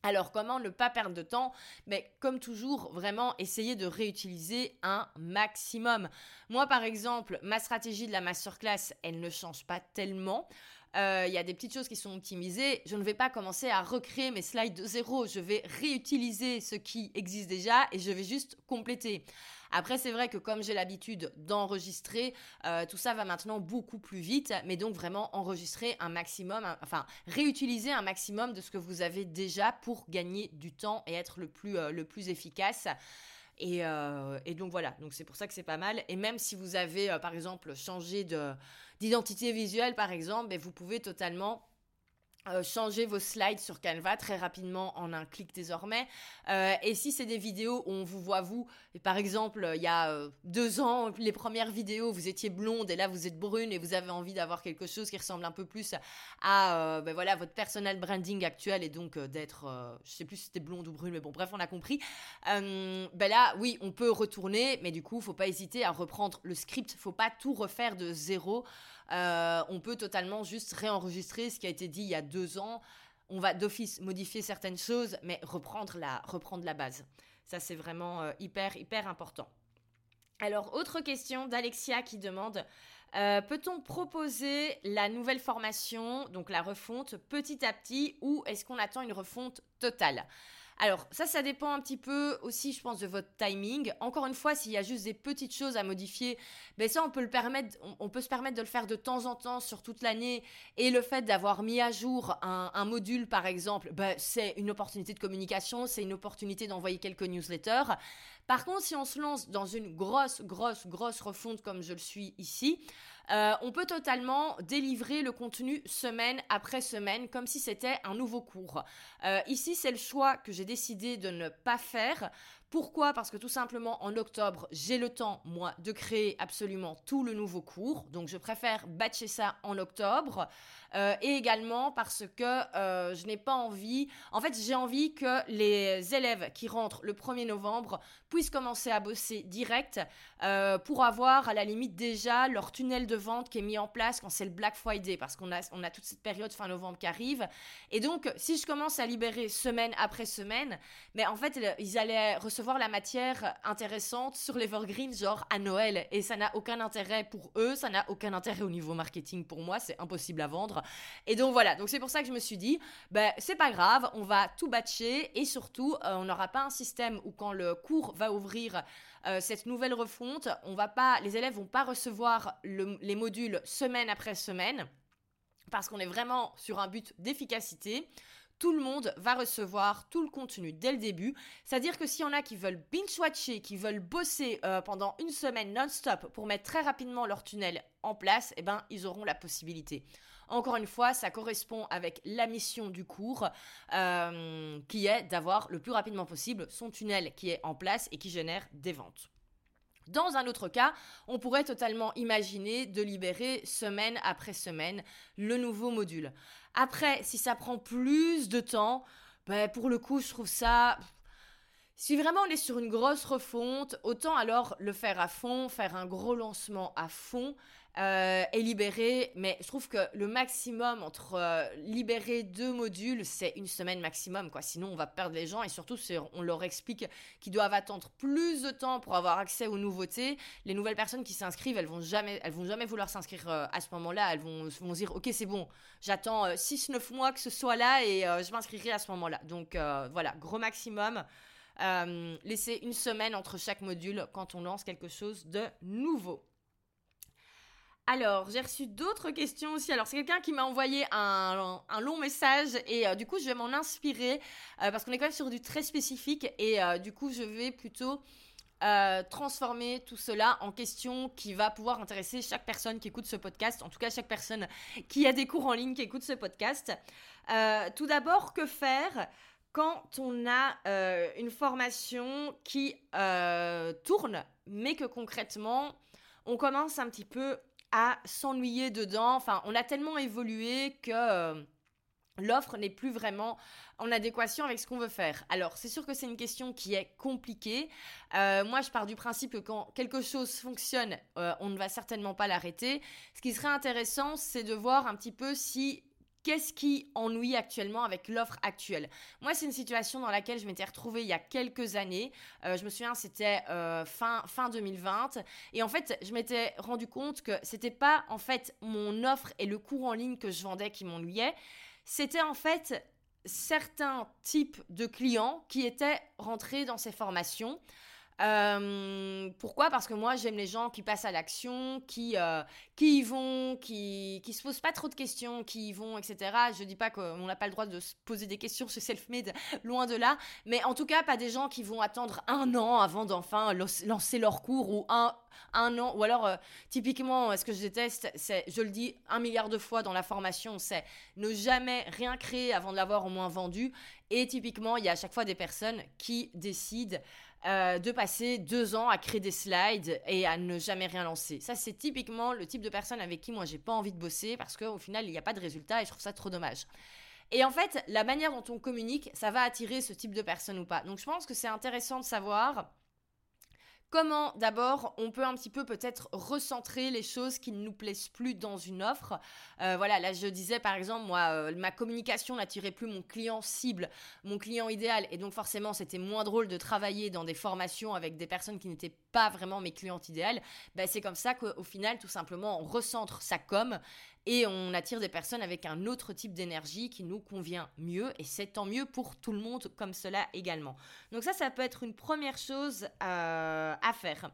Alors comment ne pas perdre de temps? Mais comme toujours, vraiment essayer de réutiliser un maximum. Moi par exemple, ma stratégie de la masterclass, elle ne change pas tellement. Euh, il y a des petites choses qui sont optimisées. Je ne vais pas commencer à recréer mes slides de zéro. Je vais réutiliser ce qui existe déjà et je vais juste compléter. Après, c'est vrai que comme j'ai l'habitude d'enregistrer, euh, tout ça va maintenant beaucoup plus vite, mais donc vraiment enregistrer un maximum, enfin réutiliser un maximum de ce que vous avez déjà pour gagner du temps et être le plus, euh, le plus efficace. Et, euh, et, donc voilà, donc c'est pour ça que c'est pas mal. Et même si vous avez par exemple changé d'identité visuelle par exemple, ben, vous pouvez totalement euh, changer vos slides sur Canva très rapidement en un clic désormais. Euh, et si c'est des vidéos où on vous voit vous, et par exemple il y a euh, deux ans, les premières vidéos, vous étiez blonde et là vous êtes brune et vous avez envie d'avoir quelque chose qui ressemble un peu plus à ben voilà votre personal branding actuel et donc d'être, je sais plus si c'était blonde ou brune, mais bon bref on a compris. ben là oui on peut retourner, mais du coup faut pas hésiter à reprendre le script, faut pas tout refaire de zéro. Euh, on peut totalement juste réenregistrer ce qui a été dit il y a deux ans. On va d'office modifier certaines choses, mais reprendre la, reprendre la base. Ça, c'est vraiment euh, hyper, hyper important. Alors, autre question d'Alexia qui demande euh, Peut-on proposer la nouvelle formation, donc la refonte, petit à petit, ou est-ce qu'on attend une refonte totale? Alors ça, ça dépend un petit peu aussi, je pense, de votre timing. Encore une fois, s'il y a juste des petites choses à modifier, ben ça, on peut le permettre, on, peut se permettre de le faire de temps en temps sur toute l'année. Et le fait d'avoir mis à jour un, module, par exemple, ben, c'est une opportunité de communication, c'est une opportunité d'envoyer quelques newsletters. Par contre, si on se lance dans une grosse, grosse, grosse refonte comme je le suis ici, euh, on peut totalement délivrer le contenu semaine après semaine comme si c'était un nouveau cours. Euh, ici, c'est le choix que j'ai décidé de ne pas faire Pourquoi? Parce que tout simplement en octobre, j'ai le temps, moi, de créer absolument tout le nouveau cours. Donc je préfère batcher ça en octobre. Euh, et également parce que euh, je n'ai pas envie, en fait j'ai envie que les élèves qui rentrent le 1er novembre puissent commencer à bosser direct euh, pour avoir à la limite déjà leur tunnel de vente qui est mis en place quand c'est le Black Friday parce qu'on a, on a toute cette période fin novembre qui arrive. Et donc si je commence à libérer semaine après semaine, mais en fait ils allaient recevoir la matière intéressante sur l'Evergreen genre à Noël. Et ça n'a aucun intérêt pour eux, ça n'a aucun intérêt au niveau marketing pour moi, c'est impossible à vendre. Et donc voilà, donc c'est pour ça que je me suis dit, ben c'est pas grave, on va tout batcher et surtout euh, on n'aura pas un système où quand le cours va ouvrir euh, cette nouvelle refonte, on va pas, les élèves vont pas recevoir les modules semaine après semaine parce qu'on est vraiment sur un but d'efficacité tout le monde va recevoir tout le contenu dès le début. C'est-à-dire que s'il y en a qui veulent binge-watcher, qui veulent bosser euh, pendant une semaine non-stop pour mettre très rapidement leur tunnel en place, eh ben, ils auront la possibilité. Encore une fois, ça correspond avec la mission du cours, euh, qui est d'avoir le plus rapidement possible son tunnel qui est en place et qui génère des ventes. Dans un autre cas, on pourrait totalement imaginer de libérer semaine après semaine le nouveau module. Après, si ça prend plus de temps, ben pour le coup, je trouve ça... Si vraiment on est sur une grosse refonte, autant alors le faire à fond, faire un gros lancement à fond, euh, est libéré, mais je trouve que le maximum entre euh, libérer deux modules, c'est une semaine maximum, quoi. Sinon, on va perdre les gens et surtout, on leur explique qu'ils doivent attendre plus de temps pour avoir accès aux nouveautés. Les nouvelles personnes qui s'inscrivent, elles vont jamais, elles vont jamais vouloir s'inscrire euh, à ce moment-là. Elles vont, vont dire, ok, c'est bon, j'attends 6-9 mois que ce soit là et je m'inscrirai à ce moment-là. Donc voilà, gros maximum. laisser une semaine entre chaque module quand on lance quelque chose de nouveau. Alors, j'ai reçu d'autres questions aussi. Alors, c'est quelqu'un qui m'a envoyé un, long message et euh, du coup, je vais m'en inspirer euh, parce qu'on est quand même sur du très spécifique et euh, du coup, je vais plutôt transformer tout cela en question qui va pouvoir intéresser chaque personne qui écoute ce podcast, en tout cas chaque personne qui a des cours en ligne qui écoute ce podcast. tout d'abord, que faire quand on a une formation qui tourne, mais que concrètement, on commence un petit peu à s'ennuyer dedans. Enfin, on a tellement évolué que euh, l'offre n'est plus vraiment en adéquation avec ce qu'on veut faire. Alors, c'est sûr que c'est une question qui est compliquée. Euh, moi, je pars du principe que quand quelque chose fonctionne, euh, on ne va certainement pas l'arrêter. Ce qui serait intéressant, c'est de voir un petit peu si Qu'est-ce qui ennuie actuellement avec l'offre actuelle? Moi, c'est une situation dans laquelle je m'étais retrouvée il y a quelques années. Euh, je me souviens, c'était euh, fin, fin 2020. Et en fait, je m'étais rendu compte que c'était pas en fait mon offre et le cours en ligne que je vendais qui m'ennuyaient. C'était en fait certains types de clients qui étaient rentrés dans ces formations. Euh, pourquoi? Parce que moi, j'aime les gens qui passent à l'action, qui, euh, qui y vont, qui, qui se posent pas trop de questions, qui y vont, etc. Je dis pas qu'on n'a pas le droit de se poser des questions sur self-made, loin de là. Mais en tout cas, pas des gens qui vont attendre un an avant d'enfin lancer leur cours ou un, un an. Ou alors, euh, typiquement, ce que je déteste, c'est, je le dis un milliard de fois dans la formation, c'est ne jamais rien créer avant de l'avoir au moins vendu. Et typiquement, il y a à chaque fois des personnes qui décident euh, de passer deux ans à créer des slides et à ne jamais rien lancer. Ça, c'est typiquement le type de personne avec qui moi j'ai pas envie de bosser parce qu'au final, il n'y a pas de résultat et je trouve ça trop dommage. Et en fait, la manière dont on communique, ça va attirer ce type de personne ou pas. Donc je pense que c'est intéressant de savoir Comment d'abord on peut un petit peu peut-être recentrer les choses qui ne nous plaisent plus dans une offre? Euh, voilà, là je disais par exemple moi euh, ma communication n'attirait plus mon client cible, mon client idéal et donc forcément c'était moins drôle de travailler dans des formations avec des personnes qui n'étaient pas vraiment mes clientes idéales. Ben, c'est comme ça qu'au final tout simplement on recentre sa com et on attire des personnes avec un autre type d'énergie qui nous convient mieux et c'est tant mieux pour tout le monde comme cela également. Donc ça, ça peut être une première chose euh, à faire.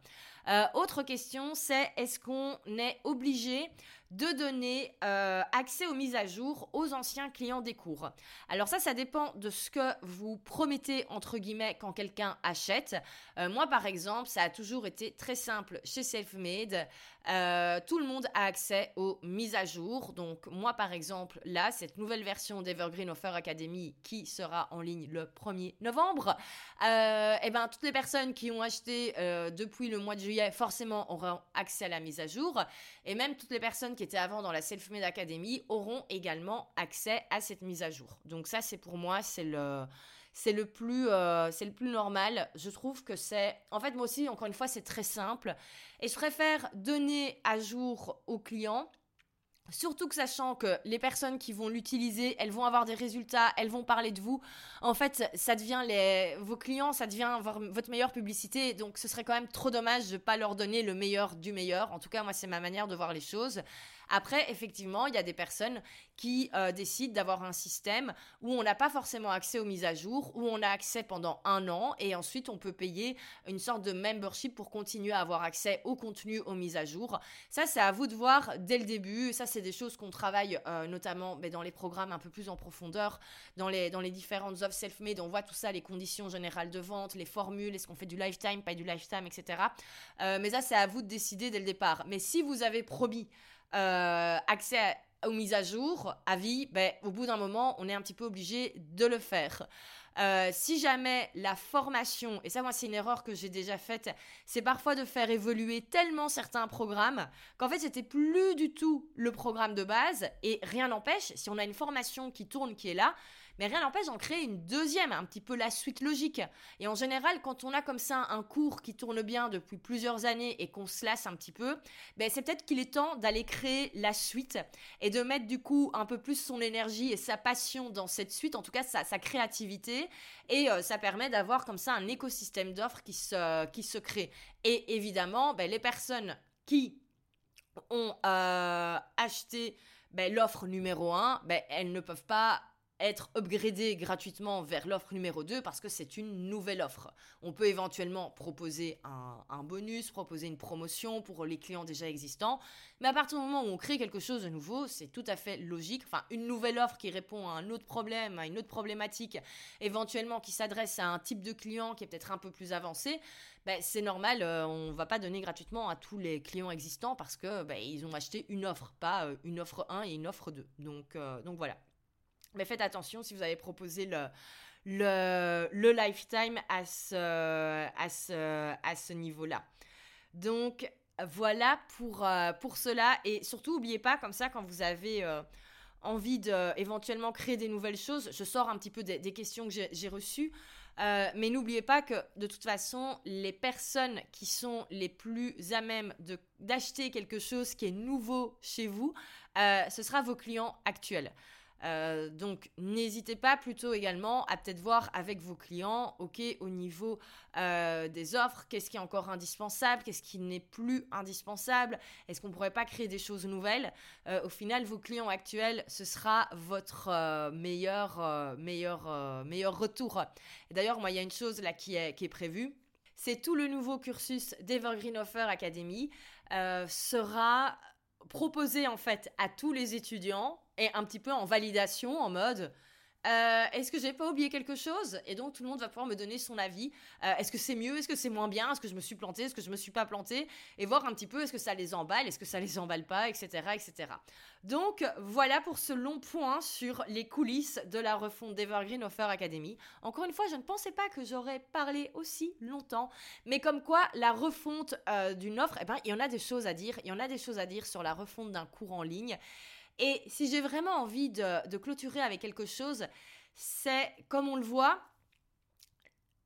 Euh, autre question, c'est est-ce qu'on est obligé de donner euh, accès aux mises à jour aux anciens clients des cours. Alors ça, ça dépend de ce que vous promettez, entre guillemets, quand quelqu'un achète. Euh, moi, par exemple, ça a toujours été très simple chez Selfmade. Euh, tout le monde a accès aux mises à jour. Donc moi, par exemple, là, cette nouvelle version d'Evergreen Offer Academy qui sera en ligne le 1er novembre, eh ben, toutes les personnes qui ont acheté depuis le mois de juillet, forcément, auront accès à la mise à jour. Et même toutes les personnes étaient avant dans la Self-Made Academy auront également accès à cette mise à jour. Donc ça, c'est pour moi, c'est le c'est le plus euh, c'est le plus normal je trouve que c'est en fait moi aussi encore une fois c'est très simple et je préfère donner à jour aux clients Surtout que sachant que les personnes qui vont l'utiliser, elles vont avoir des résultats, elles vont parler de vous. En fait, ça devient les, vos clients, ça devient votre meilleure publicité. Donc, ce serait quand même trop dommage de ne pas leur donner le meilleur du meilleur. En tout cas, moi, c'est ma manière de voir les choses. Après, effectivement, il y a des personnes qui euh, décident d'avoir un système où on n'a pas forcément accès aux mises à jour, où on a accès pendant un an et ensuite on peut payer une sorte de membership pour continuer à avoir accès au contenu, aux mises à jour. Ça, c'est à vous de voir dès le début. Ça, c'est des choses qu'on travaille euh, notamment mais dans les programmes un peu plus en profondeur, dans les, dans les différentes offres self-made. On voit tout ça, les conditions générales de vente, les formules, est-ce qu'on fait du lifetime, pas du lifetime, etc. Euh, mais ça, c'est à vous de décider dès le départ. Mais si vous avez promis euh, accès aux mises à jour à vie, ben, au bout d'un moment, on est un petit peu obligé de le faire. Euh, si jamais la formation, et ça moi c'est une erreur que j'ai déjà faite, c'est parfois de faire évoluer tellement certains programmes qu'en fait c'était plus du tout le programme de base et rien n'empêche, si on a une formation qui tourne, qui est là, mais rien n'empêche d'en créer une deuxième, un petit peu la suite logique. Et en général, quand on a comme ça un cours qui tourne bien depuis plusieurs années et qu'on se lasse un petit peu, ben c'est peut-être qu'il est temps d'aller créer la suite et de mettre du coup un peu plus son énergie et sa passion dans cette suite, en tout cas sa, créativité. Et euh, ça permet d'avoir comme ça un écosystème d'offres qui se, qui se crée. Et évidemment, ben, les personnes qui ont euh, acheté ben, l'offre numéro 1, ben, elles ne peuvent pas être upgradé gratuitement vers l'offre numéro 2 parce que c'est une nouvelle offre. On peut éventuellement proposer un, bonus, proposer une promotion pour les clients déjà existants, mais à partir du moment où on crée quelque chose de nouveau, c'est tout à fait logique. Enfin, une nouvelle offre qui répond à un autre problème, à une autre problématique, éventuellement qui s'adresse à un type de client qui est peut-être un peu plus avancé, ben, c'est normal, euh, on va pas donner gratuitement à tous les clients existants parce que ben, ils ont acheté une offre, pas euh, une offre 1 et une offre 2. Donc, euh, donc voilà. Mais faites attention si vous avez proposé le, le, le lifetime à ce, à ce, à ce niveau-là. Donc voilà pour, euh, pour cela. Et surtout, n'oubliez pas, comme ça, quand vous avez euh, envie d'éventuellement créer des nouvelles choses, je sors un petit peu des, questions que j'ai reçues. Euh, mais n'oubliez pas que de toute façon, les personnes qui sont les plus à même d'acheter quelque chose qui est nouveau chez vous, ce sera vos clients actuels. Euh, donc n'hésitez pas plutôt également à peut-être voir avec vos clients, ok, au niveau euh, des offres, qu'est-ce qui est encore indispensable, qu'est-ce qui n'est plus indispensable, est-ce qu'on ne pourrait pas créer des choses nouvelles? Euh, au final, vos clients actuels, ce sera votre meilleur, meilleur, meilleur retour. D'ailleurs, moi, il y a une chose là qui est, qui est prévue. C'est tout le nouveau cursus d'Evergreen Offer Academy sera proposé en fait à tous les étudiants un petit peu en validation, en mode euh, est-ce que j'ai pas oublié quelque chose? Et donc tout le monde va pouvoir me donner son avis. Euh, est-ce que c'est mieux? Est-ce que c'est moins bien? Est-ce que je me suis planté Est-ce que je me suis pas planté Et voir un petit peu est-ce que ça les emballe? Est-ce que ça les emballe pas? Etc. etc. Donc voilà pour ce long point sur les coulisses de la refonte d'Evergreen Offer Academy. Encore une fois, je ne pensais pas que j'aurais parlé aussi longtemps, mais comme quoi la refonte euh, d'une offre, eh ben il y en a des choses à dire. Il y en a des choses à dire sur la refonte d'un cours en ligne. Et si j'ai vraiment envie de, clôturer avec quelque chose, c'est comme on le voit,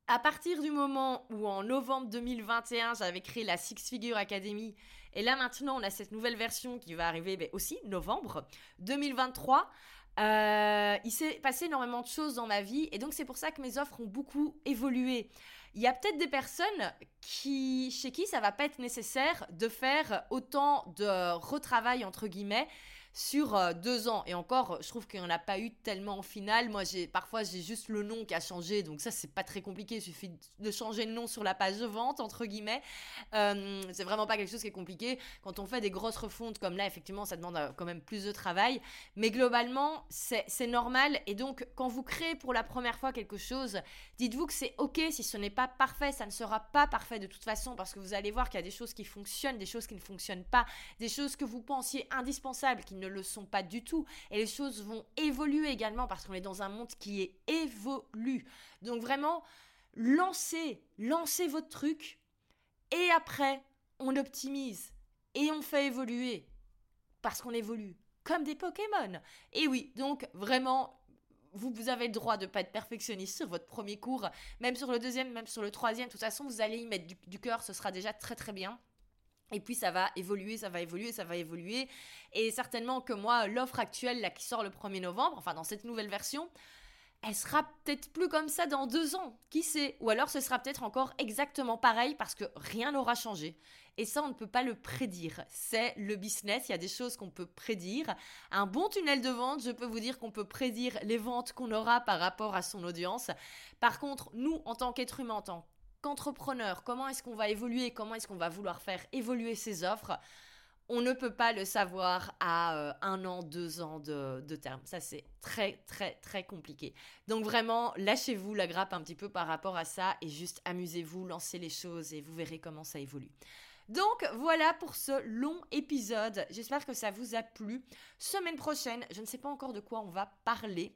à partir du moment où en novembre 2021, j'avais créé la Six Figure Academy, et là maintenant on a cette nouvelle version qui va arriver ben, aussi novembre 2023, euh, il s'est passé énormément de choses dans ma vie, et donc c'est pour ça que mes offres ont beaucoup évolué. Il y a peut-être des personnes chez qui ça va pas être nécessaire de faire autant de retravail entre guillemets sur euh, deux ans. Et encore, je trouve qu'il n'y en a pas eu tellement au final. Moi, j'ai parfois, j'ai juste le nom qui a changé. Donc ça, c'est pas très compliqué. Il suffit de changer le nom sur la page de vente, entre guillemets. Euh, c'est vraiment pas quelque chose qui est compliqué. Quand on fait des grosses refontes comme là, effectivement, ça demande euh, quand même plus de travail. Mais globalement, c'est normal. Et donc, quand vous créez pour la première fois quelque chose, dites-vous que c'est OK si ce n'est pas parfait. Ça ne sera pas parfait de toute façon parce que vous allez voir qu'il y a des choses qui fonctionnent, des choses qui ne fonctionnent pas, des choses que vous pensiez indispensables qui ne le sont pas du tout. Et les choses vont évoluer également parce qu'on est dans un monde qui est évolue. Donc vraiment, lancez, lancez votre truc et après, on optimise et on fait évoluer parce qu'on évolue comme des Pokémon. Et oui, donc vraiment, vous, vous, avez le droit de ne pas être perfectionniste sur votre premier cours, même sur le deuxième, même sur le troisième. De toute façon, vous allez y mettre du cœur, ce sera déjà très très bien. Et puis ça va évoluer, ça va évoluer, ça va évoluer. Et certainement que moi, l'offre actuelle là, qui sort le 1er novembre, enfin dans cette nouvelle version, elle sera peut-être plus comme ça dans deux ans, qui sait? Ou alors ce sera peut-être encore exactement pareil parce que rien n'aura changé. Et ça, on ne peut pas le prédire. C'est le business, il y a des choses qu'on peut prédire. Un bon tunnel de vente, je peux vous dire qu'on peut prédire les ventes qu'on aura par rapport à son audience. Par contre, nous, en tant qu'être humain, en tant qu'entrepreneur, comment est-ce qu'on va évoluer, comment est-ce qu'on va vouloir faire évoluer ses offres on ne peut pas le savoir à euh, un an, deux ans de, de terme. Ça, c'est très, très, très compliqué. Donc vraiment, lâchez-vous la grappe un petit peu par rapport à ça et juste amusez-vous, lancez les choses et vous verrez comment ça évolue. Donc voilà pour ce long épisode. J'espère que ça vous a plu. Semaine prochaine, je ne sais pas encore de quoi on va parler.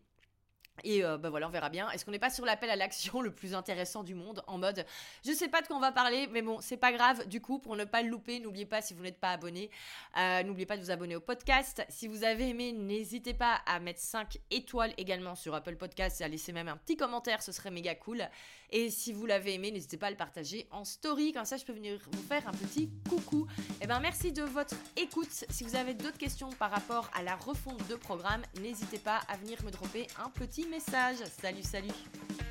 Et euh, bah voilà, on verra bien. Est-ce qu'on n'est pas sur l'appel à l'action le plus intéressant du monde en mode je sais pas de quoi on va parler, mais bon, c'est pas grave. Du coup, pour ne pas le louper, n'oubliez pas si vous n'êtes pas abonné, euh, n'oubliez pas de vous abonner au podcast. Si vous avez aimé, n'hésitez pas à mettre 5 étoiles également sur Apple Podcast et à laisser même un petit commentaire, ce serait méga cool. Et si vous l'avez aimé, n'hésitez pas à le partager en story, comme ça je peux venir vous faire un petit coucou. Et eh ben merci de votre écoute. Si vous avez d'autres questions par rapport à la refonte de programme, n'hésitez pas à venir me dropper un petit message. Salut, salut